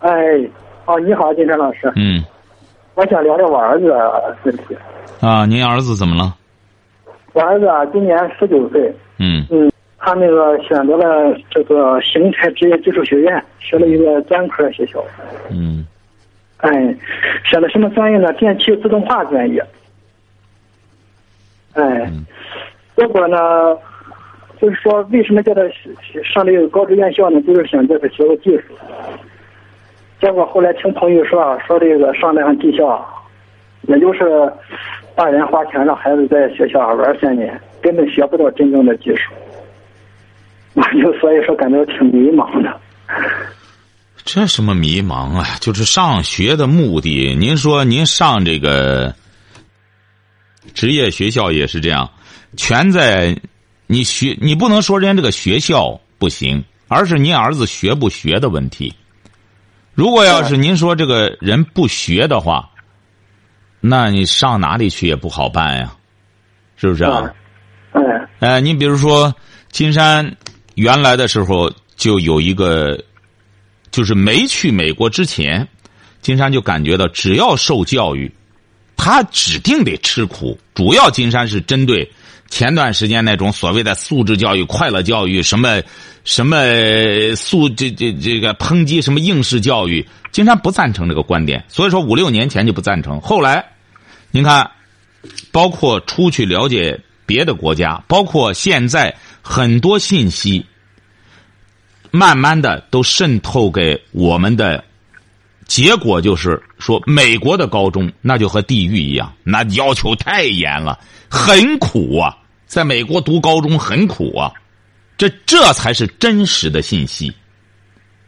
哎，哦，你好，金山老师。嗯。我想聊聊我儿子问题。啊，您儿子怎么了？我儿子啊，今年十九岁。嗯。嗯，他那个选择了这个邢台职业技术学院，学了一个专科学校。嗯。哎，选的什么专业呢？电气自动化专业。哎，嗯结果呢，就是说，为什么叫他上这个高职院校呢？就是想叫他学个技术。结果后来听朋友说啊，说这个上那上技校，也就是大人花钱让孩子在学校玩三年，根本学不到真正的技术。我 就所以说感到挺迷茫的。这什么迷茫啊？就是上学的目的。您说您上这个职业学校也是这样，全在你学，你不能说人家这个学校不行，而是您儿子学不学的问题。如果要是您说这个人不学的话，那你上哪里去也不好办呀，是不是啊？哎，哎，你比如说金山原来的时候就有一个，就是没去美国之前，金山就感觉到只要受教育，他指定得吃苦。主要金山是针对前段时间那种所谓的素质教育、快乐教育，什么什么素这这这个抨击什么应试教育，金山不赞成这个观点。所以说五六年前就不赞成。后来，您看，包括出去了解别的国家，包括现在很多信息，慢慢的都渗透给我们的。结果就是说，美国的高中那就和地狱一样，那要求太严了，很苦啊。在美国读高中很苦啊，这这才是真实的信息。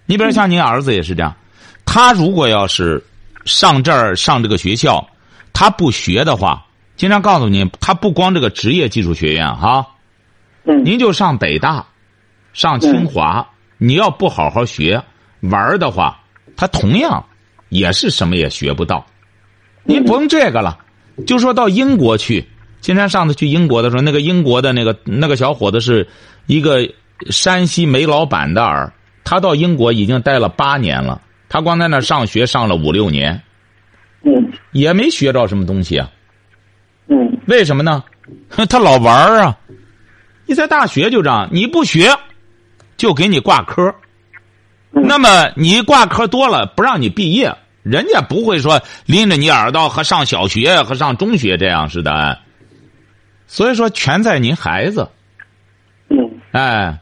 你比如像您儿子也是这样，他如果要是上这儿上这个学校，他不学的话，经常告诉您，他不光这个职业技术学院哈，嗯，您就上北大，上清华，你要不好好学玩的话，他同样也是什么也学不到。您不用这个了，就说到英国去。今天上次去英国的时候，那个英国的那个那个小伙子是一个山西煤老板的儿，他到英国已经待了八年了，他光在那上学上了五六年，嗯也没学着什么东西啊。嗯为什么呢？他老玩儿啊！你在大学就这样，你不学，就给你挂科。那么你挂科多了，不让你毕业，人家不会说拎着你耳朵和上小学和上中学这样似的。所以说，全在您孩子。嗯哎，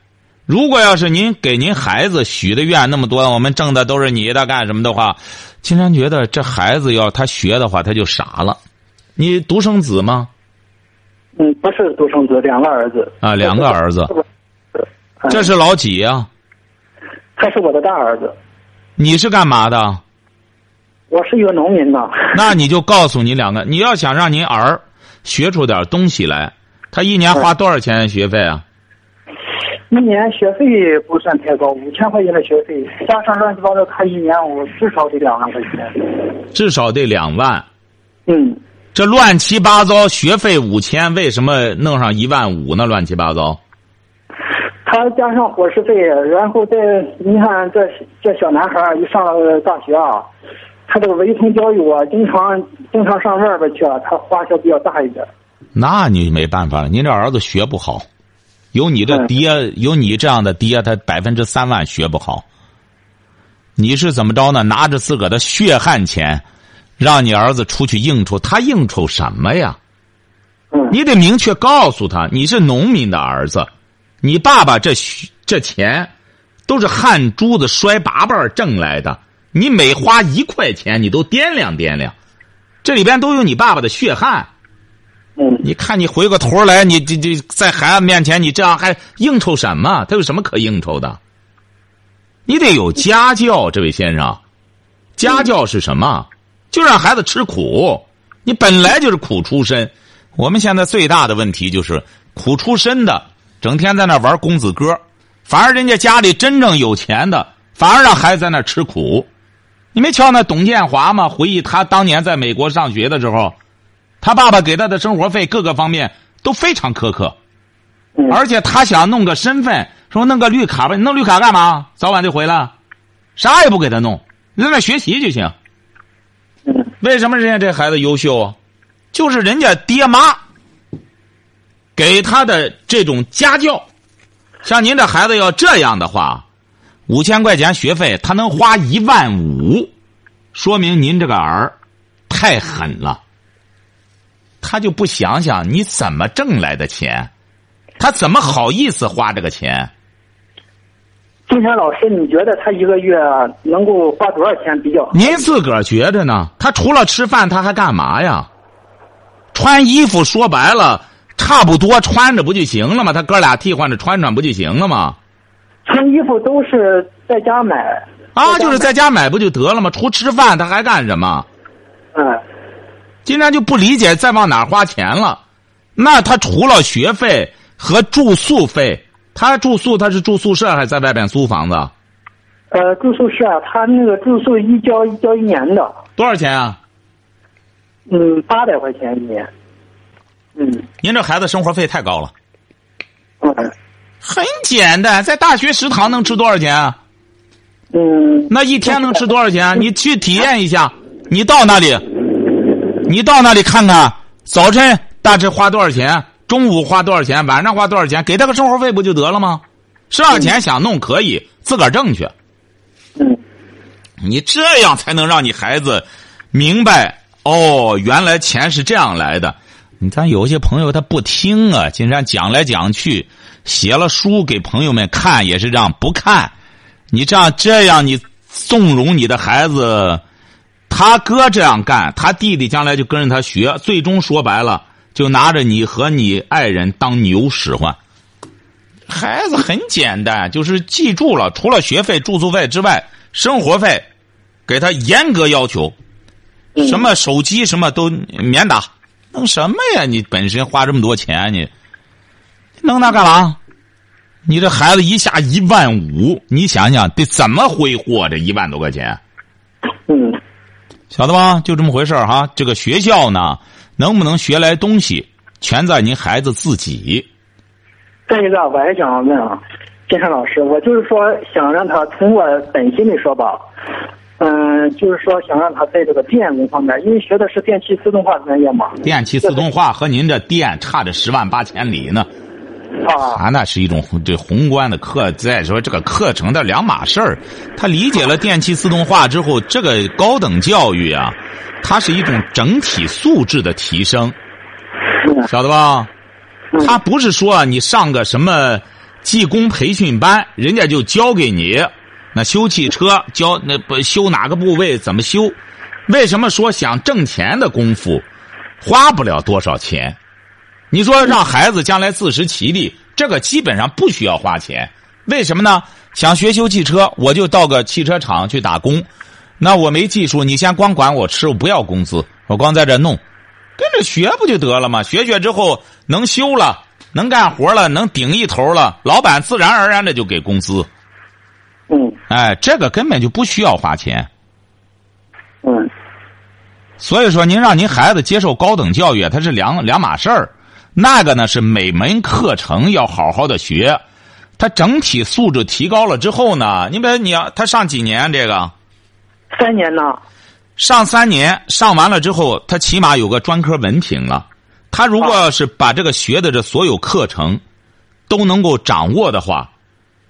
如果要是您给您孩子许的愿那么多，我们挣的都是你的，干什么的话，金山觉得这孩子要他学的话，他就傻了。你独生子吗？嗯，不是独生子，两个儿子。啊，两个儿子，这是老几呀、他是我的大儿子，你是干嘛的？我是一个农民呐。那你就告诉你两个，你要想让您儿学出点东西来，他一年花多少钱学费啊？一年学费不算太高，五千块钱的学费，加上乱七八糟，他一年我至少得两万块钱。至少得两万。嗯，这乱七八糟学费五千，为什么弄上一万五呢？乱七八糟。他加上伙食费，然后再你看这这小男孩儿一上了大学啊，他这个围城教育啊，经常经常上外边去啊，他花销比较大一点。那你没办法了，您这儿子学不好，有你这嗯爹，有你这样的爹，他百分之三万学不好。你是怎么着呢？拿着自个的血汗钱，让你儿子出去应酬，他应酬什么呀？嗯你得明确告诉他，你是农民的儿子，你爸爸这这钱都是汗珠子摔八瓣儿挣来的，你每花一块钱，你都掂量掂量，这里边都有你爸爸的血汗。嗯你看你回过头来，你这这在孩子面前，你这样还应酬什么？他有什么可应酬的？你得有家教，这位先生，家教是什么？就让孩子吃苦。你本来就是苦出身。我们现在最大的问题就是苦出身的，整天在那玩公子哥，反而人家家里真正有钱的，反而让孩子在那吃苦。你没瞧那董建华吗？回忆他当年在美国上学的时候，他爸爸给他的生活费各个方面都非常苛刻，嗯而且他想弄个身份，说弄个绿卡吧，你弄绿卡干嘛？早晚就回来，啥也不给他弄，你在那学习就行。嗯为什么人家这孩子优秀啊？就是人家爹妈给他的这种家教。像您这孩子要这样的话，五千块钱学费，他能花一万五，说明您这个儿太狠了。他就不想想你怎么挣来的钱，他怎么好意思花这个钱？金山老师，你觉得他一个月能够花多少钱比较好？您自个儿觉着呢？他除了吃饭，他还干嘛呀？穿衣服说白了，差不多穿着不就行了吗？他哥俩替换着穿穿不就行了吗？穿衣服都是在家买。啊，就是在家买不就得了吗？除吃饭他还干什么？嗯经常就不理解再往哪儿花钱了。那他除了学费和住宿费，他住宿他是住宿舍还是在外边租房子？呃，住宿舍他那个住宿一交一交一年的，多少钱啊？嗯，八百块钱一年。嗯您这孩子生活费太高了。嗯很简单，在大学食堂能吃多少钱啊？嗯那一天能吃多少钱？你去体验一下。你到那里，你到那里看看，早晨大致花多少钱，中午花多少钱，晚上花多少钱，给他个生活费不就得了吗？剩下钱想弄可以自个儿挣去。嗯你这样才能让你孩子明白哦，原来钱是这样来的。你看有些朋友他不听啊，竟然讲来讲去，写了书给朋友们看也是这样不看。你这样这样，你纵容你的孩子，他哥这样干，他弟弟将来就跟着他学，最终说白了，就拿着你和你爱人当牛使唤。孩子很简单，就是记住了，除了学费、住宿费之外，生活费给他严格要求，嗯什么手机什么都免打，弄什么呀？你本身花这么多钱，你弄那干嘛？你这孩子一下一万五，你想想得怎么挥霍这一万多块钱？嗯晓得吧？就这么回事儿哈。这个学校呢，能不能学来东西，全在您孩子自己。再一个，我还想问啊，金山老师，我就是说想让他从我本心里说吧，嗯，就是说想让他在这个电工方面，因为学的是电气自动化专业嘛，电气自动化和您这电差着十万八千里呢。啊，啊，那是一种这宏观的课。再说这个课程的两码事儿。他理解了电气自动化之后，这个高等教育啊，它是一种整体素质的提升，嗯晓得吧？嗯他不是说你上个什么技工培训班，人家就教给你那修汽车教那不修哪个部位怎么修。为什么说想挣钱的功夫花不了多少钱？你说让孩子将来自食其力，这个基本上不需要花钱。为什么呢？想学修汽车，我就到个汽车厂去打工。那我没技术，你先光管我吃，我不要工资，我光在这弄，跟着学不就得了吗？学学之后能修了，能干活了，能顶一头了，老板自然而然的就给工资。嗯哎，这个根本就不需要花钱。嗯所以说，您让您孩子接受高等教育，它是两两码事儿。那个呢是每门课程要好好的学，他整体素质提高了之后呢，你比如你要他上几年这个，三年呢，上三年上完了之后，他起码有个专科文凭了。他如果要是把这个学的这所有课程都能够掌握的话，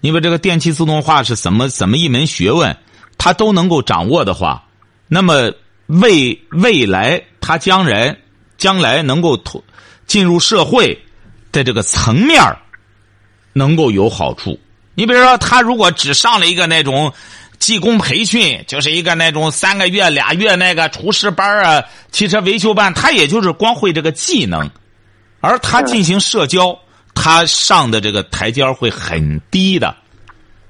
因为这个电气自动化是怎么怎么一门学问，他都能够掌握的话，那么未未来他将来将来能够投进入社会的这个层面儿能够有好处。你比如说，他如果只上了一个那种技工培训，就是一个那种三个月、俩月那个厨师班啊、汽车维修班，他也就是光会这个技能，而他进行社交，他上的这个台阶会很低的，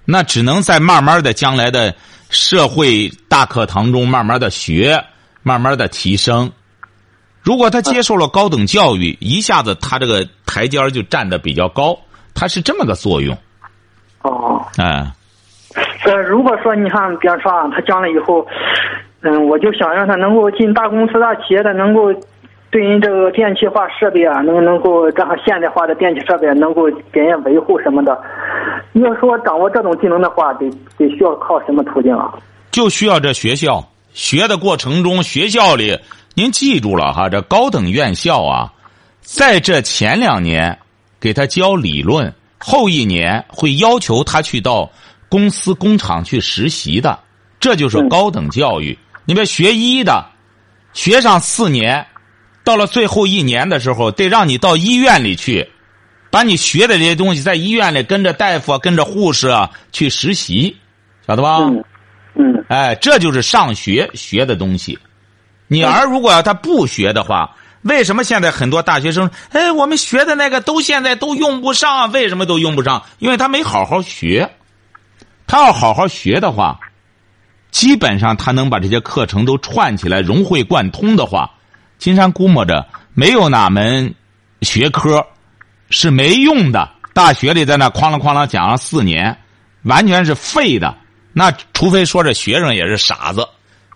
那只能在慢慢的将来的社会大课堂中慢慢的学，慢慢的提升。如果他接受了高等教育，一下子他这个台阶就站得比较高，他是这么个作用。哦，哎，呃，如果说你看，比方说啊，他将来以后，嗯，我就想让他能够进大公司、大企业的，能够对于这个电气化设备啊，能能够这样现代化的电气设备能够给人维护什么的。你要说掌握这种技能的话，得得需要靠什么途径啊？就需要这学校学的过程中，学校里您记住了哈，这高等院校啊，在这前两年给他教理论，后一年会要求他去到公司工厂去实习的，这就是高等教育。你别学医的，学上四年，到了最后一年的时候，得让你到医院里去，把你学的这些东西在医院里跟着大夫、跟着护士啊去实习，晓得吧？嗯嗯哎，这就是上学学的东西。你儿如果要他不学的话，为什么现在很多大学生，哎，我们学的那个都现在都用不上？为什么都用不上？因为他没好好学。他要好好学的话，基本上他能把这些课程都串起来，融会贯通的话，金山估摸着没有哪门学科是没用的。大学里在那哐啷哐啷讲了四年，完全是废的。那除非说这学生也是傻子，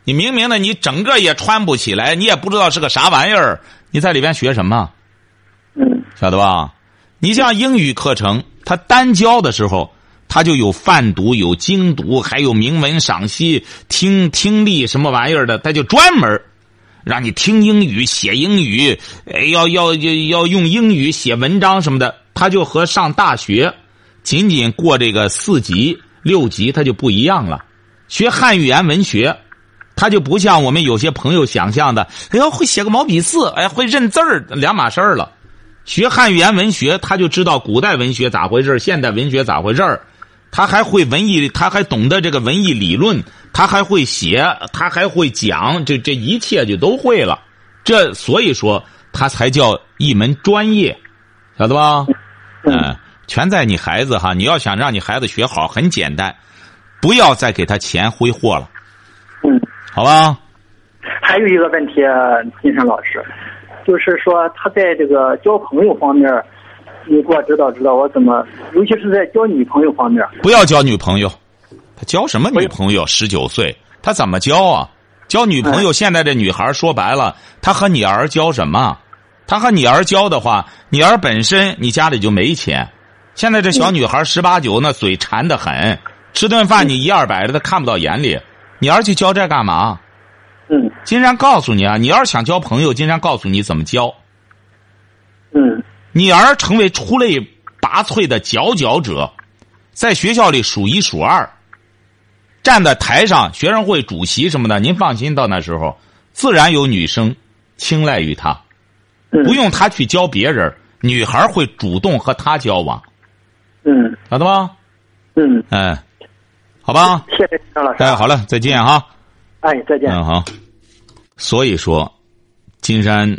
你明明的你整个也穿不起来，你也不知道是个啥玩意儿，你在里边学什么？嗯晓得吧？你像英语课程，他单教的时候，他就有泛读、有精读，还有明文赏析、听听力什么玩意儿的，他就专门让你听英语、写英语，哎，要要要要用英语写文章什么的。他就和上大学仅仅过这个四级、六级，他就不一样了。学汉语言文学，他就不像我们有些朋友想象的，哎呦，会写个毛笔字，哎，会认字儿，两码事儿了。学汉语言文学，他就知道古代文学咋回事现代文学咋回事他还会文艺，他还懂得这个文艺理论，他还会写，他还会讲，这这一切就都会了。这所以说，他才叫一门专业，晓得吧？嗯，全在你孩子哈。你要想让你孩子学好，很简单，不要再给他钱挥霍了，嗯。好吧？还有一个问题，金山老师，就是说他在这个交朋友方面，你给我指导指导，我怎么，尤其是在交女朋友方面。不要交女朋友，他交什么女朋友？十九岁，他怎么交啊？交女朋友，现在这女孩说白了，她和你儿交什么？她和你儿交的话，你儿本身你家里就没钱。现在这小女孩十八九，那嘴馋的很，吃顿饭你一二百的，她看不到眼里。你儿去交这干嘛？嗯金山告诉你啊，你要是想交朋友，金山告诉你怎么交。嗯你儿成为出类拔萃的佼佼者，在学校里数一数二，站在台上，学生会主席什么的，您放心，到那时候自然有女生青睐于他，嗯，不用他去教别人，女孩会主动和他交往，嗯晓得吧？嗯，哎，好吧，谢谢张老师。哎，好了，再见哈。哎，再见。嗯，好。所以说，金山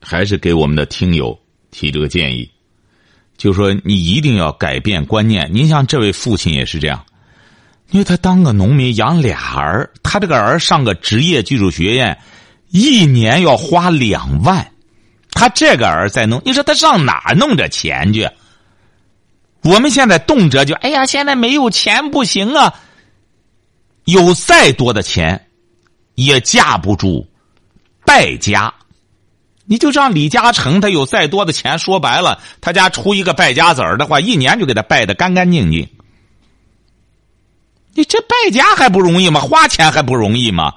还是给我们的听友提这个建议，就说你一定要改变观念。您像这位父亲也是这样，因为他当个农民养俩儿，他这个儿上个职业技术学院，一年要花两万，他这个儿在弄，你说他上哪弄这钱去？我们现在动辄就哎呀，现在没有钱不行啊。有再多的钱，也架不住败家。你就让李嘉诚，他有再多的钱，说白了，他家出一个败家子儿的话，一年就给他败的干干净净。你这败家还不容易吗？花钱还不容易吗？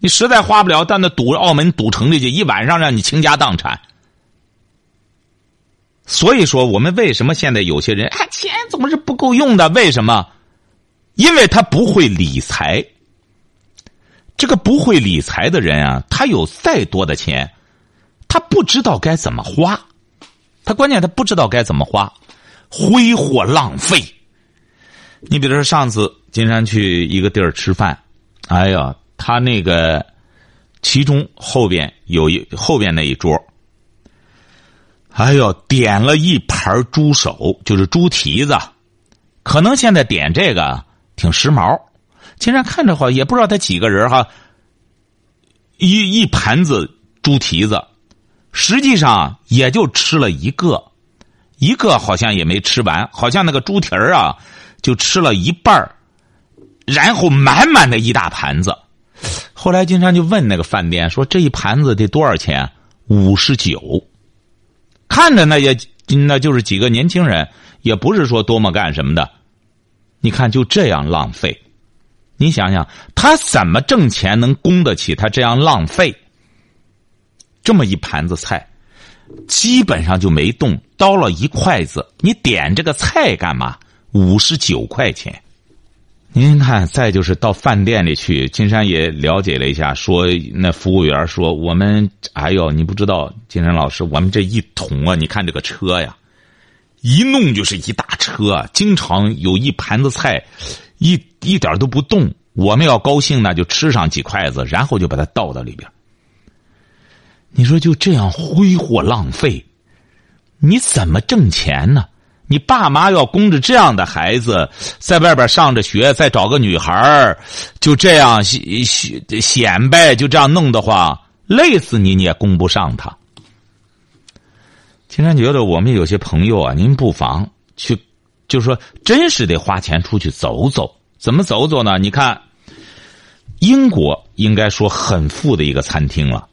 你实在花不了，到那赌澳门赌城里去，一晚上让你倾家荡产。所以说，我们为什么现在有些人啊，钱总是不够用的？为什么？因为他不会理财。这个不会理财的人啊，他有再多的钱，不知道该怎么花。他关键他不知道该怎么花，挥霍浪费。你比如说上次金山去一个地儿吃饭，哎呀，他那个其中后边有一后边那一桌，哎呦，点了一盘猪手，就是猪蹄子。可能现在点这个挺时髦，金山看着好，也不知道他几个人哈，一一盘子猪蹄子，实际上也就吃了一个，一个好像也没吃完，好像那个猪蹄儿啊，就吃了一半儿，然后满满的一大盘子。后来金山就问那个饭店说：“这一盘子得多少钱？”五十九。看着那也那就是几个年轻人，也不是说多么干什么的。你看就这样浪费，你想想他怎么挣钱能供得起他这样浪费？这么一盘子菜，基本上就没动，刀了一筷子。你点这个菜干嘛？五十九块钱。您看，再就是到饭店里去，金山也了解了一下，说那服务员说我们，哎呦，你不知道，金山老师，我们这一桶啊，你看这个车呀，一弄就是一大车，经常有一盘子菜，一一点都不动。我们要高兴呢，就吃上几筷子，然后就把它倒到里边。你说就这样挥霍浪费，你怎么挣钱呢？你爸妈要供着这样的孩子在外边上着学，再找个女孩，就这样显显显摆，就这样弄的话，累死你你也供不上他。金山觉得我们有些朋友啊，您不妨去，就是说真是得花钱出去走走。怎么走走呢？你看，英国应该说很富的一个餐厅了，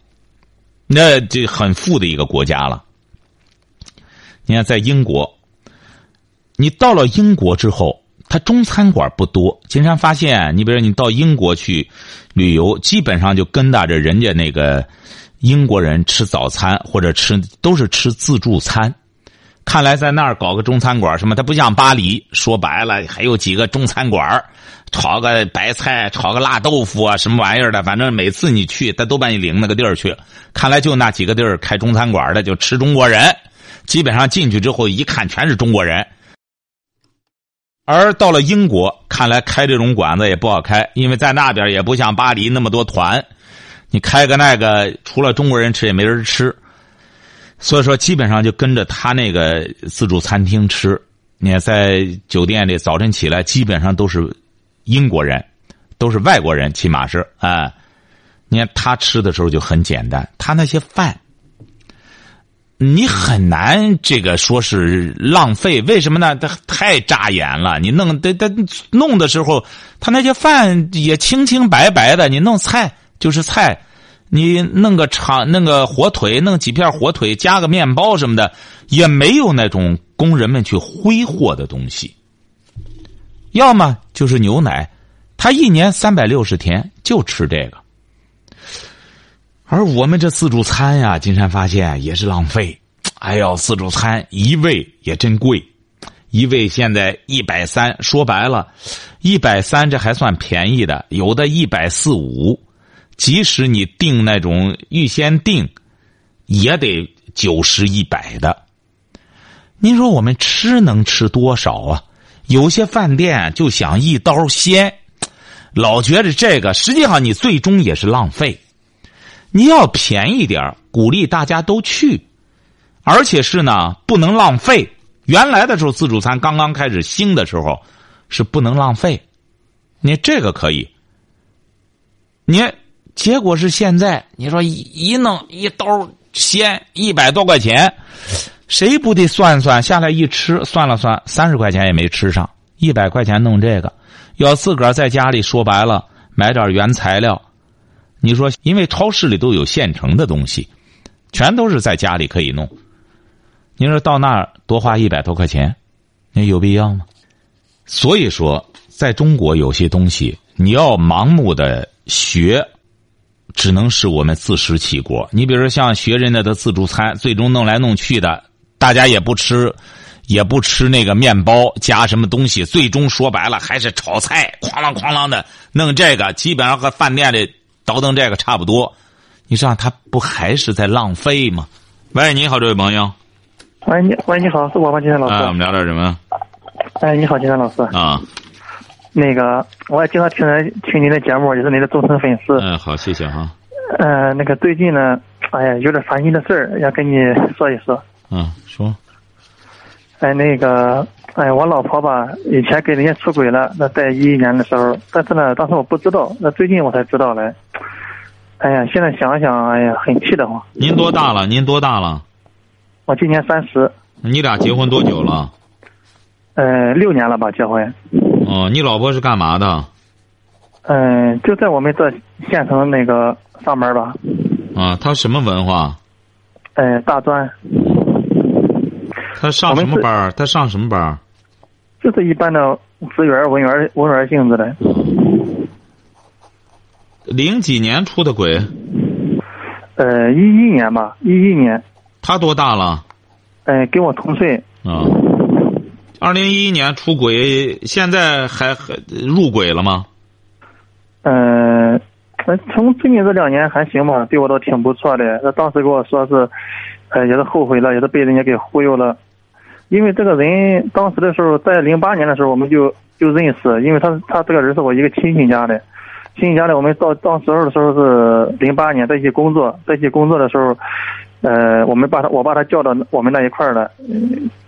那这很富的一个国家了。你看，在英国。你到了英国之后，他中餐馆不多。经常发现，你比如你到英国去旅游，基本上就跟搭着人家那个英国人吃早餐，或者吃都是吃自助餐。看来在那儿搞个中餐馆什么，它不像巴黎。说白了，还有几个中餐馆炒个白菜，炒个辣豆腐啊，什么玩意儿的。反正每次你去，他都把你领那个地儿去。看来就那几个地儿开中餐馆的，就吃中国人。基本上进去之后一看，全是中国人。而到了英国，看来开这种馆子也不好开，因为在那边也不像巴黎那么多团，你开个那个，除了中国人吃也没人吃，所以说基本上就跟着他那个自助餐厅吃。你在酒店里，早晨起来基本上都是英国人，都是外国人，起码是啊。你看他吃的时候就很简单，他那些饭。你很难这个说是浪费，为什么呢？他太扎眼了。你弄得得弄的时候，他那些饭也清清白白的。你弄菜就是菜，你弄个肠、弄个火腿、弄几片火腿，加个面包什么的，也没有那种工人们去挥霍的东西。要么就是牛奶，他一年三百六十天就吃这个。而我们这自助餐呀，金山发现也是浪费。哎呦，自助餐一位也真贵，一位现在一百三。说白了，一百三这还算便宜的，有的一百四五。即使你订那种预先订，也得九十一百的。您说我们吃能吃多少啊？有些饭店就想一刀鲜，老觉得这个，实际上你最终也是浪费。你要便宜点鼓励大家都去，而且是呢，不能浪费。原来的时候，自助餐刚刚开始兴的时候，是不能浪费。你这个可以，你结果是现在，你说一一弄一刀鲜一百多块钱，谁不得算算下来一吃，算了算，三十块钱也没吃上，一百块钱弄这个，要自个儿在家里说白了，买点原材料。你说，因为超市里都有现成的东西，全都是在家里可以弄。你说到那儿多花一百多块钱，那有必要吗？所以说，在中国有些东西你要盲目的学，只能是我们自食其果。你比如说像学人家的自助餐，最终弄来弄去的，大家也不吃，也不吃那个面包加什么东西，最终说白了还是炒菜，哐啷哐啷的弄这个，基本上和饭店里。倒腾这个差不多，你这样他不还是在浪费吗？喂，你好，这位朋友。喂，你喂，你好，是我吗？金山老师。我们聊点什么？哎，你好，金山老师。啊。那个，我也经常听听您的节目，也是您的忠诚粉丝。嗯，好，谢谢哈。呃，那个最近呢，哎呀，有点烦心的事儿，要跟你说一说。嗯，说。哎，那个，哎，我老婆吧，以前跟人家出轨了，那在一一年的时候，但是呢，当时我不知道，那最近我才知道嘞。哎呀，现在想想，哎呀，很气得慌。您多大了？您多大了？我今年三十。你俩结婚多久了？呃，六年了吧，结婚。哦，你老婆是干嘛的？嗯，就在我们这县城那个上班吧。啊，她什么文化？呃，大专。她上什么班？他上什么班？就是一般的职员、文员、文员性质的。零几年出的轨？呃，一一年吧，一一年。他多大了？呃，跟我同岁。啊。二零一一年出轨，现在还还入轨了吗？嗯，从最近这两年还行吧，对我倒挺不错的。他当时跟我说是，呃，也是后悔了，也是被人家给忽悠了。因为这个人当时的时候，在零八年的时候我们就就认识，因为他他这个人是我一个亲戚家的，亲戚家的我们到当时候的时候是零八年在一起工作，在一起工作的时候，呃，我们把他我把他叫到我们那一块儿了，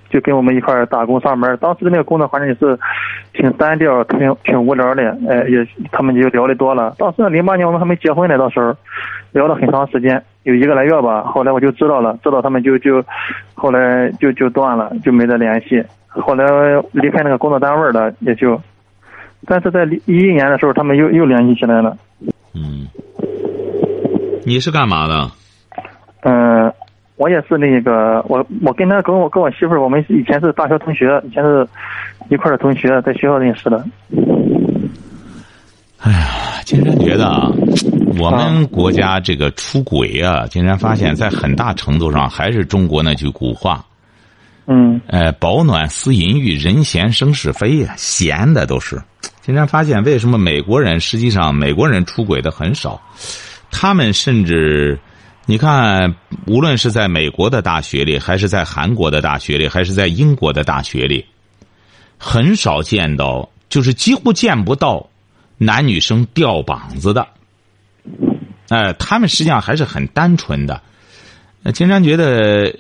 就跟我们一块儿打工上班。当时的那个工作环境也是挺单调、挺挺无聊的，呃，也他们就聊的多了。当时零八年我们还没结婚呢，到时候聊了很长时间。有一个来月吧，后来我就知道了，知道他们就就，后来就就断了，就没再联系。后来离开那个工作单位了，也就，但是在一一年的时候，他们又又联系起来了。嗯，你是干嘛的？嗯，我也是那个，我我跟他跟我跟我媳妇儿，我们以前是大学同学，以前是一块儿的同学，在学校认识的。哎呀，金山觉得啊，我们国家这个出轨啊，竟然发现，在很大程度上还是中国那句古话，嗯，呃，饱暖思淫欲，人闲生是非呀，闲的都是。竟然发现，为什么美国人实际上美国人出轨的很少？他们甚至，你看，无论是在美国的大学里，还是在韩国的大学里，还是在英国的大学里，很少见到，就是几乎见不到。男女生吊膀子的，哎，他们实际上还是很单纯的。那金山觉得，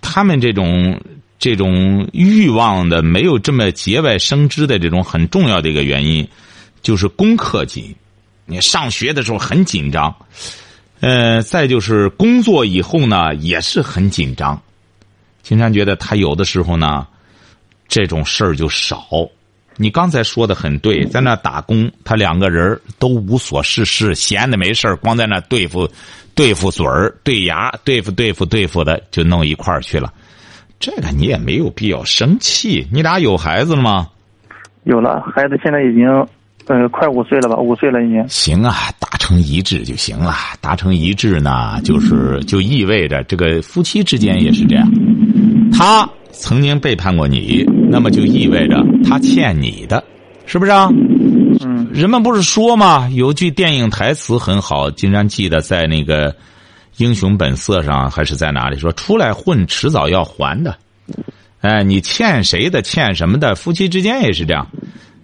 他们这种这种欲望的没有这么节外生枝的这种很重要的一个原因，就是功课紧。你上学的时候很紧张，呃，再就是工作以后呢也是很紧张。金山觉得他有的时候呢，这种事儿就少。你刚才说的很对，在那打工，他两个人都无所事事，闲的没事光在那对付、对付嘴儿、对牙，对付、对付、对付的，就弄一块儿去了。这个你也没有必要生气。你俩有孩子了吗？有了，孩子现在已经呃快五岁了吧？五岁了已经。行啊，达成一致就行了。达成一致呢，就是就意味着这个夫妻之间也是这样。他。曾经背叛过你，那么就意味着他欠你的，是不是啊？嗯。人们不是说吗？有句电影台词很好，竟然记得在那个《英雄本色》上还是在哪里说：“出来混，迟早要还的。”哎，你欠谁的，欠什么的，夫妻之间也是这样。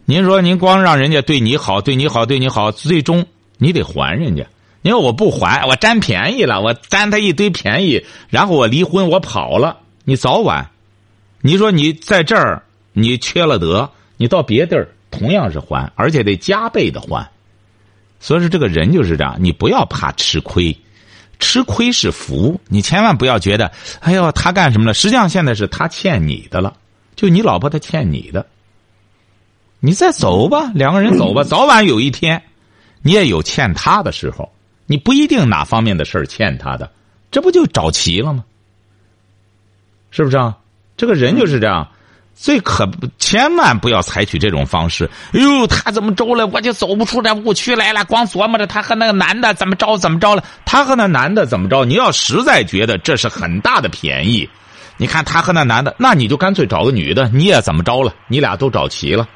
您说您光让人家对你好，对你好，对你好，最终你得还人家。因为我不还，我占便宜了，我占他一堆便宜，然后我离婚，我跑了，你早晚。你说你在这儿，你缺了德，你到别地儿同样是还，而且得加倍的还。所以说，这个人就是这样，你不要怕吃亏，吃亏是福。你千万不要觉得，哎呦，他干什么了？实际上现在是他欠你的了，就你老婆他欠你的。你再走吧，两个人走吧，早晚有一天，你也有欠他的时候。你不一定哪方面的事儿欠他的，这不就找齐了吗？是不是啊？这个人就是这样，最可千万不要采取这种方式。哎呦，他怎么着了？我就走不出这误区来了。光琢磨着他和那个男的怎么着怎么着了，他和那男的怎么着？你要实在觉得这是很大的便宜，你看他和那男的，那你就干脆找个女的，你也怎么着了？你俩都找齐了。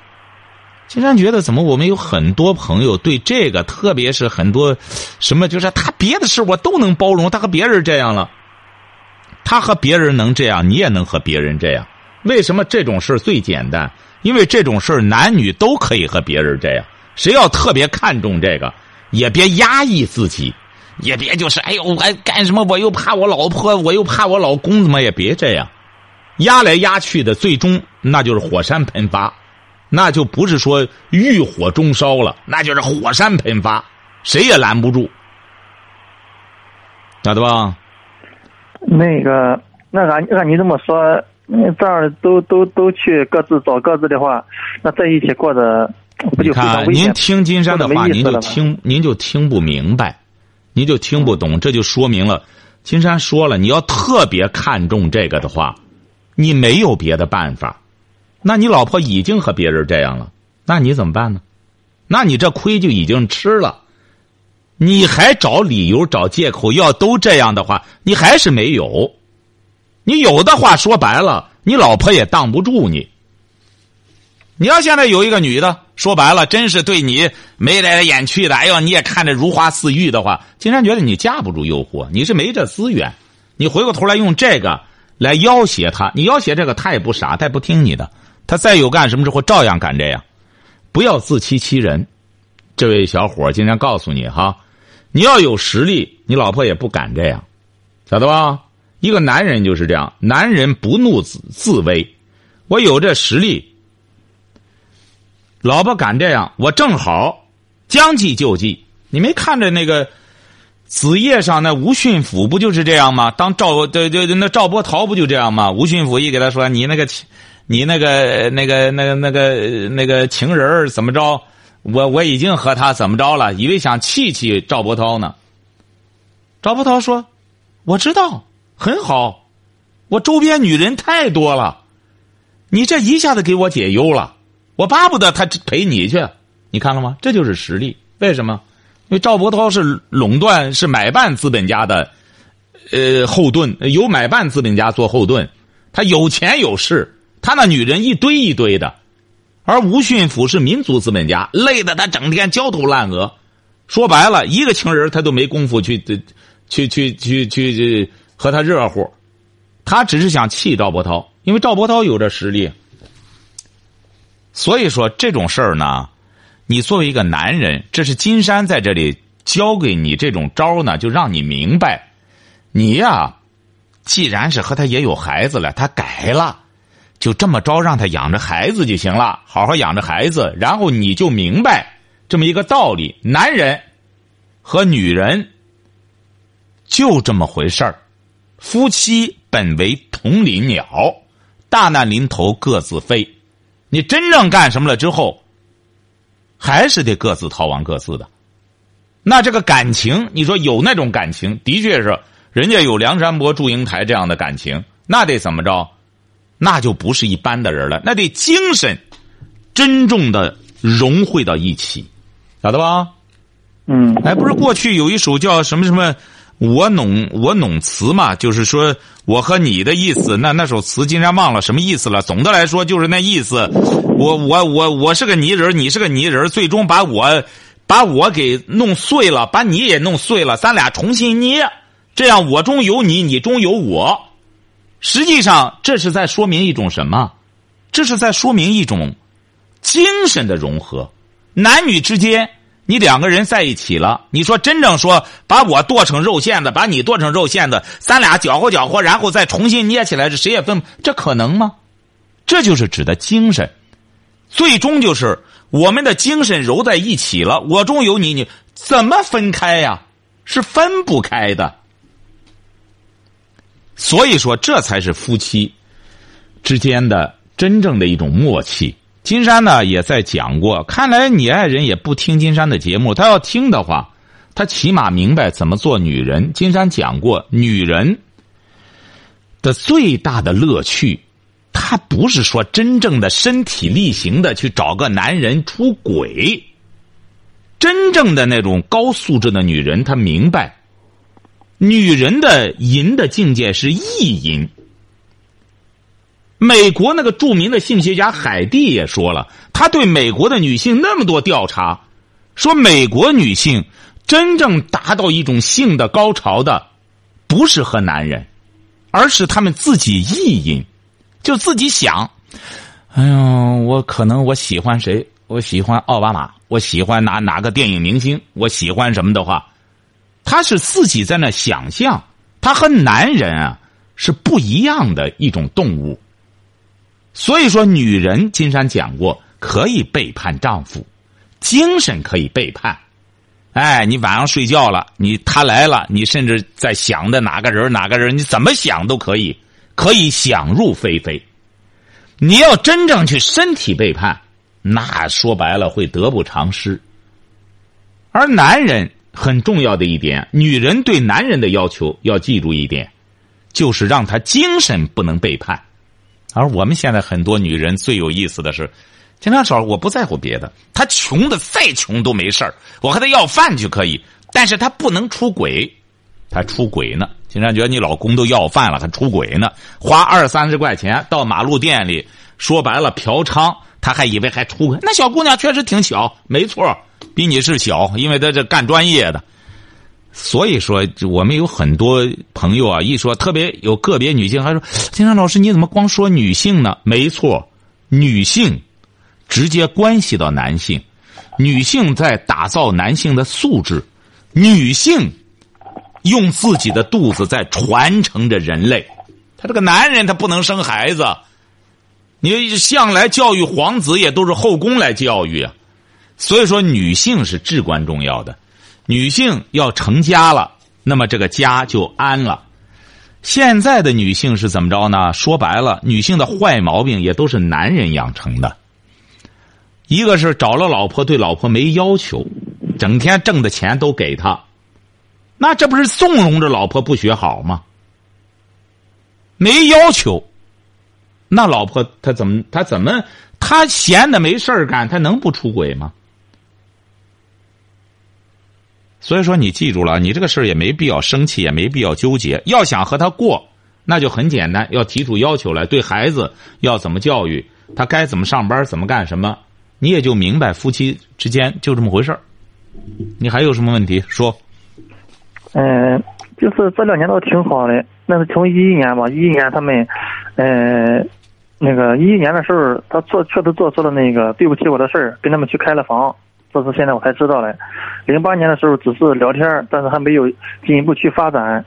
金山觉得，怎么我们有很多朋友对这个，特别是很多什么，就是他别的事我都能包容，他和别人这样了。他和别人能这样，你也能和别人这样。为什么这种事最简单？因为这种事男女都可以和别人这样。谁要特别看重这个，也别压抑自己，也别就是哎呦，我干什么？我又怕我老婆，我又怕我老公，怎么也别这样。压来压去的，最终那就是火山喷发，那就不是说欲火中烧了，那就是火山喷发，谁也拦不住，晓得吧？那个，那按按你这么说，这样都都都去各自找各自的话，那在一起过的不就非常看，危险？您听金山的话，您就听，您就听不明白，您就听不懂，这就说明了，金山说了，你要特别看重这个的话，你没有别的办法。那你老婆已经和别人这样了，那你怎么办呢？那你这亏就已经吃了，你还找理由找借口，要都这样的话，你还是没有。你有的话说白了，你老婆也挡不住你。你要现在有一个女的，说白了，真是对你眉来眼去的，哎呦，你也看着如花似玉的话，竟然觉得你架不住诱惑，你是没这资源。你回过头来用这个来要挟他，你要挟这个，他也不傻，他也不听你的，他再有干什么之后照样敢这样。不要自欺欺人，这位小伙儿，金山告诉你哈，你要有实力，你老婆也不敢这样，晓得吧？一个男人就是这样，男人不怒自自威，我有这实力。老婆敢这样，我正好将计就计。你没看着那个子夜上那吴训甫不就是这样吗？当赵对对对，那赵波涛不就这样吗？吴训甫一给他说：“你那个，你那个那个那个那个那个情人怎么着？我我已经和他怎么着了？以为想气气赵伯涛呢。”赵伯涛说：“我知道，很好，我周边女人太多了，你这一下子给我解忧了。”我巴不得他陪你去，你看了吗？这就是实力。为什么？因为赵伯涛是垄断，是买办资本家的，呃，后盾，有买办资本家做后盾，他有钱有势，他那女人一堆一堆的，而吴训甫是民族资本家，累得他整天焦头烂额。说白了，一个情人他都没工夫去，去去去去去和他热乎，他只是想气赵伯涛，因为赵伯涛有这实力。所以说这种事儿呢，你作为一个男人，这是金山在这里教给你这种招呢，就让你明白，你呀，既然是和他也有孩子了，他改了，就这么着让他养着孩子就行了，好好养着孩子，然后你就明白这么一个道理：男人和女人就这么回事儿，夫妻本为同林鸟，大难临头各自飞。你真正干什么了之后，还是得各自逃亡各自的。那这个感情，你说有那种感情，的确是人家有梁山伯祝英台这样的感情，那得怎么着？那就不是一般的人了，那得精神真正的融汇到一起，晓得吧？嗯，哎，不是过去有一首叫什么什么“我弄我弄词”嘛？就是说我和你的意思。那那首词竟然忘了什么意思了。总的来说就是那意思。我我我我是个泥人，你是个泥人，最终把我把我给弄碎了，把你也弄碎了，咱俩重新捏，这样我中有你，你中有我。实际上这是在说明一种什么？这是在说明一种精神的融合，男女之间。你两个人在一起了，你说真正说把我剁成肉馅子，把你剁成肉馅子，咱俩搅和搅和，然后再重新捏起来，这谁也分，这可能吗？这就是指的精神，最终就是我们的精神揉在一起了。我中有你，你怎么分开呀？是分不开的。所以说，这才是夫妻之间的真正的一种默契。金山呢也在讲过，看来你爱人也不听金山的节目。他要听的话，他起码明白怎么做女人。金山讲过，女人的最大的乐趣，她不是说真正的身体力行的去找个男人出轨。真正的那种高素质的女人，她明白，女人的淫的境界是意淫。美国那个著名的性学家海蒂也说了，他对美国的女性那么多调查，说美国女性真正达到一种性的高潮的，不是和男人，而是他们自己意淫，就自己想，哎呦，我可能我喜欢谁，我喜欢奥巴马，我喜欢哪哪个电影明星，我喜欢什么的话，他是自己在那想象，他和男人啊是不一样的一种动物。所以说，女人金山讲过，可以背叛丈夫，精神可以背叛。哎，你晚上睡觉了，你他来了，你甚至在想的哪个人哪个人，你怎么想都可以，可以想入非非。你要真正去身体背叛，那说白了会得不偿失。而男人很重要的一点，女人对男人的要求要记住一点，就是让他精神不能背叛。而我们现在很多女人最有意思的是。经常说我不在乎别的，他穷的再穷都没事儿，我和他要饭就可以，但是他不能出轨，他出轨呢。经常觉得你老公都要饭了，还出轨呢，花二三十块钱到马路店里，说白了嫖娼，他还以为还出轨。那小姑娘确实挺小，没错，比你是小，因为她这干专业的。所以说，我们有很多朋友啊，一说特别有个别女性还说，金山老师你怎么光说女性呢？没错，女性。直接关系到男性，女性在打造男性的素质，女性用自己的肚子在传承着人类。他这个男人他不能生孩子，你向来教育皇子也都是后宫来教育啊。所以说，女性是至关重要的。女性要成家了，那么这个家就安了。现在的女性是怎么着呢？说白了，女性的坏毛病也都是男人养成的。一个是找了老婆，对老婆没要求，整天挣的钱都给他，那这不是纵容着老婆不学好吗？没要求，那老婆她怎么她怎么她闲的没事干，她能不出轨吗？所以说，你记住了，你这个事儿也没必要生气，也没必要纠结。要想和他过，那就很简单，要提出要求来，对孩子要怎么教育，他该怎么上班，怎么干什么。你也就明白夫妻之间就这么回事儿，你还有什么问题说？嗯，就是这两年都挺好的，那是从一一年吧，一一年他们，呃，那个一一年的时候，他做确实做出了那个对不起我的事儿，跟他们去开了房，这是现在我才知道的。零八年的时候只是聊天，但是还没有进一步去发展。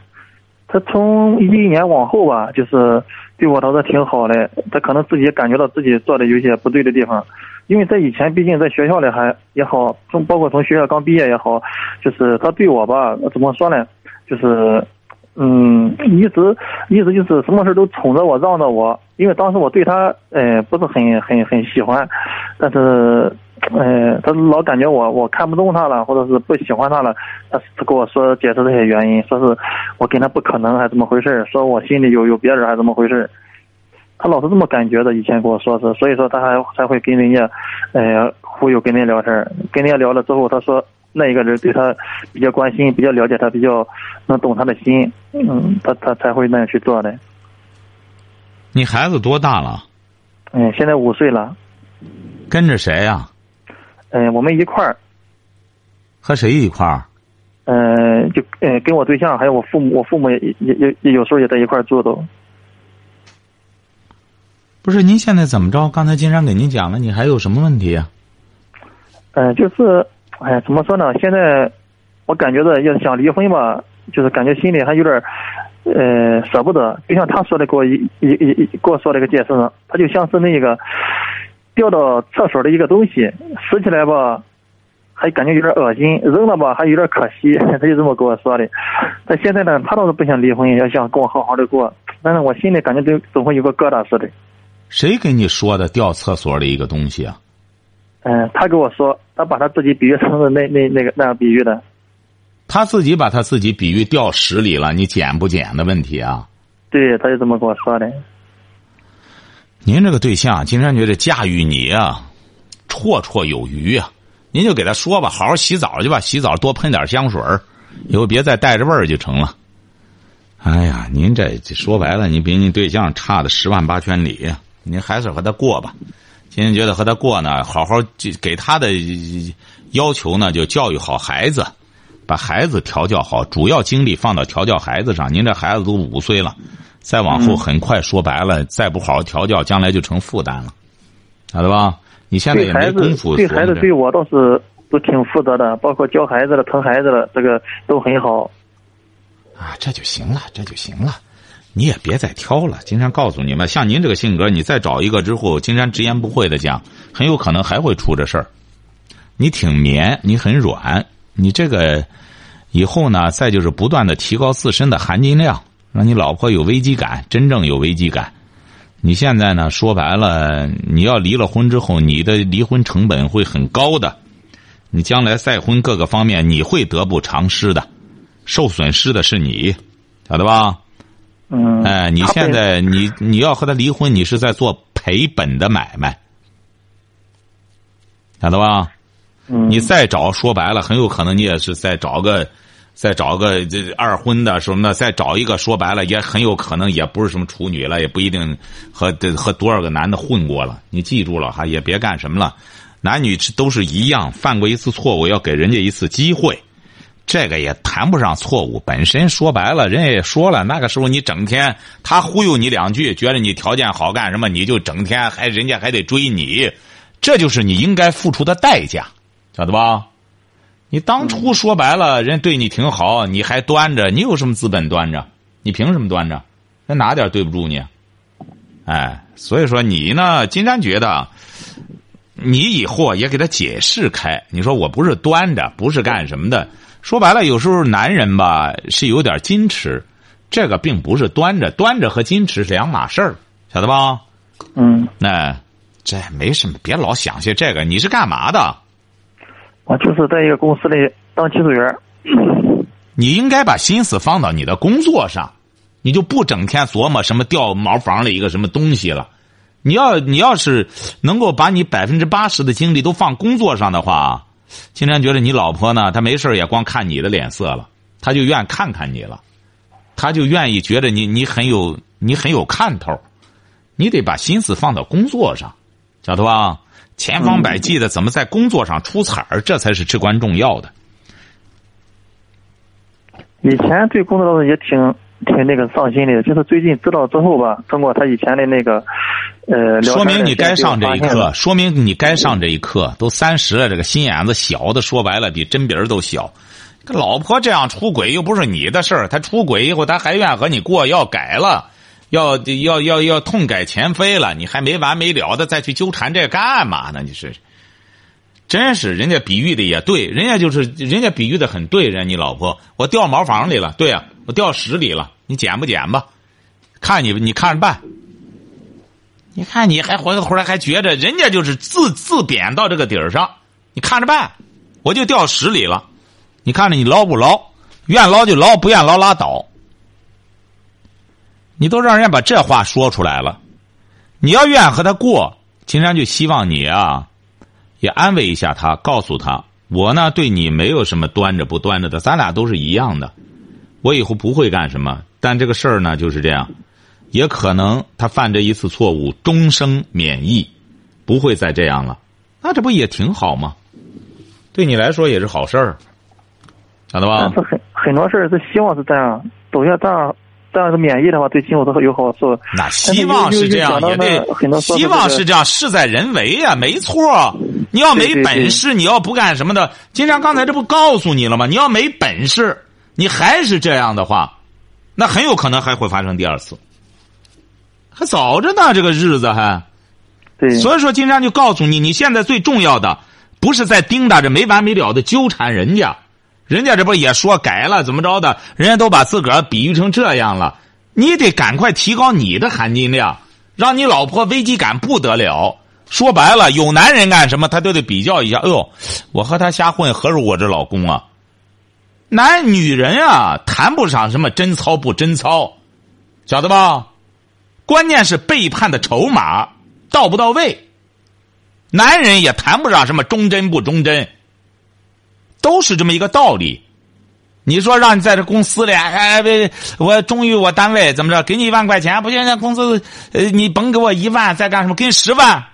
他从一一年往后吧，就是对我倒是挺好的，他可能自己也感觉到自己做的有些不对的地方。因为在以前，毕竟在学校里还也好，从包括从学校刚毕业也好，就是他对我吧，怎么说呢？就是，嗯，一直一直就是什么事都宠着我，让着我。因为当时我对他，呃，不是很很很喜欢，但是，呃，他老感觉我我看不中他了，或者是不喜欢他了，他他跟我说解释这些原因，说是我跟他不可能，还怎么回事？说我心里有有别人，还怎么回事？他老是这么感觉的，以前跟我说是，所以说他还才会跟人家，呃，忽悠跟人家聊天跟人家聊了之后，他说那一个人对他比较关心，比较了解他，比较能懂他的心，嗯，他他才会那样去做的。你孩子多大了？嗯，现在五岁了。跟着谁呀？嗯，我们一块儿。和谁一块儿？嗯，就嗯，跟我对象还有我父母，我父母也也也有时候也在一块儿住都。不是您现在怎么着？刚才金山给您讲了，你还有什么问题啊？嗯，就是，哎，怎么说呢？现在我感觉到要想离婚吧，就是感觉心里还有点呃，舍不得。就像他说的，给我一一一给我说了一个解释呢，他就像是那个掉到厕所的一个东西，拾起来吧，还感觉有点恶心；扔了吧，还有点可惜。他就这么跟我说的。但现在呢，他倒是不想离婚，要想跟我好好的过，但是我心里感觉都总会有个疙瘩似的。谁给你说的掉厕所的一个东西啊？嗯，他跟我说，他把他自己比喻成是那那那个那样比喻的。他自己把他自己比喻掉屎里了，你捡不捡的问题啊？对，他就这么跟我说的。您这个对象，金山觉得驾驭你啊，绰绰有余啊。您就给他说吧，好好洗澡去吧，洗澡多喷点香水以后别再带着味儿就成了。哎呀，您这说白了，你比你对象差的十万八千里。您还是和他过吧，今天觉得和他过呢，好好给他的要求呢，就教育好孩子，把孩子调教好，主要精力放到调教孩子上。您这孩子都五岁了，再往后很快，说白了，再不好好调教，将来就成负担了，晓得吧？你现在也没功夫。对孩子，对我倒是都挺负责的，包括教孩子的、疼孩子的，这个都很好。啊，这就行了，这就行了。你也别再挑了。金山告诉你们，像您这个性格，你再找一个之后，金山直言不讳的讲，很有可能还会出这事儿。你挺绵，你很软，你这个以后呢，再就是不断的提高自身的含金量，让你老婆有危机感，真正有危机感。你现在呢，说白了，你要离了婚之后，你的离婚成本会很高的，你将来再婚各个方面你会得不偿失的，受损失的是你，晓得吧？嗯，哎，你现在你你要和他离婚，你是在做赔本的买卖，晓得吧？嗯你再找，说白了，很有可能你也是再找个，再找个这二婚的什么的，再找一个，说白了，也很有可能也不是什么处女了，也不一定和和多少个男的混过了。你记住了哈，也别干什么了，男女都是一样，犯过一次错误，要给人家一次机会。这个也谈不上错误，本身说白了，人家也说了，那个时候你整天他忽悠你两句，觉得你条件好干什么，你就整天还人家还得追你，这就是你应该付出的代价，晓得吧？你当初说白了，人对你挺好，你还端着，你有什么资本端着？你凭什么端着？那哪点对不住你？哎，所以说你呢，金山觉得，你以后也给他解释开。你说我不是端着，不是干什么的。说白了，有时候男人吧是有点矜持，这个并不是端着，端着和矜持是两码事儿，晓得吧？嗯，那这没什么，别老想些这个。你是干嘛的？我就是在一个公司里当技术员。你应该把心思放到你的工作上，你就不整天琢磨什么掉茅房里一个什么东西了。你要你要是能够把你百分之八十的精力都放工作上的话，金山觉得你老婆呢，她没事也光看你的脸色了，她就愿看看你了，她就愿意觉得你你很有你很有看头，你得把心思放到工作上，晓得吧？千方百计的怎么在工作上出彩儿，这才是至关重要的。以前对工作倒是也挺挺那个上心的，就是最近知道之后吧，通过他以前的那个呃，说明你该上这一课，说明你该上这一课。都三十了，这个心眼子小的，说白了比针鼻儿都小。这老婆这样出轨又不是你的事儿，他出轨以后，他还愿和你过，要改了，要要要要痛改前非了，你还没完没了的再去纠缠这干嘛呢？你是，真是人家比喻的也对，人家就是人家比喻的很对，人你老婆，我掉茅房里了，对呀、我掉屎里了，你捡不捡吧？看你你看着办。你看，你还回回来还觉着人家就是自自贬到这个底儿上，你看着办，我就掉屎里了，你看着你捞不捞？愿捞就捞，不愿捞拉倒。你都让人家把这话说出来了，你要愿意和他过，金山就希望你啊，也安慰一下他，告诉他，我呢对你没有什么端着不端着的，咱俩都是一样的，我以后不会干什么，但这个事儿呢就是这样。也可能他犯这一次错误，终生免疫，不会再这样了。那这不也挺好吗？对你来说也是好事儿，晓得吧但？是很很多事儿是希望是这样，都要这样，这样是免疫的话，对今后都有好处。那希望是这样，也得希望是这样，事在人为呀、没错。你要没本事，你要不干什么的，金山刚才这不告诉你了吗？你要没本事，你还是这样的话，那很有可能还会发生第二次。还早着呢，这个日子还。对，所以说，金山就告诉你，你现在最重要的不是在盯打着没完没了的纠缠人家，人家这不也说改了怎么着的，人家都把自个儿比喻成这样了，你得赶快提高你的含金量，让你老婆危机感不得了。说白了，有男人干什么，他都得比较一下。哎呦，我和他瞎混，何如我这老公啊？男女人啊，谈不上什么贞操不贞操，晓得吧？关键是背叛的筹码到不到位。男人也谈不上什么忠贞不忠贞，都是这么一个道理。你说让你在这公司里，哎，别我忠于我单位，怎么着？给你一万块钱，不行，那工资，呃，你甭给我一万，再干什么？给你十万，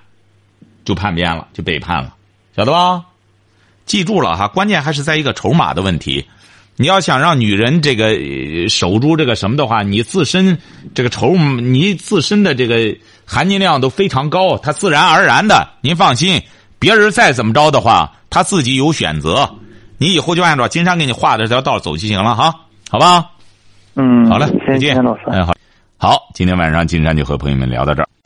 就叛变了，就背叛了，晓得吧？记住了哈，关键还是在一个筹码的问题。你要想让女人这个守住这个什么的话，你自身这个筹，你自身的这个含金量都非常高，她自然而然的，您放心，别人再怎么着的话，她自己有选择，你以后就按照金山给你画的这条道走就行了哈，好吧？嗯，好嘞，再见老师。哎，好。好，今天晚上金山就和朋友们聊到这儿。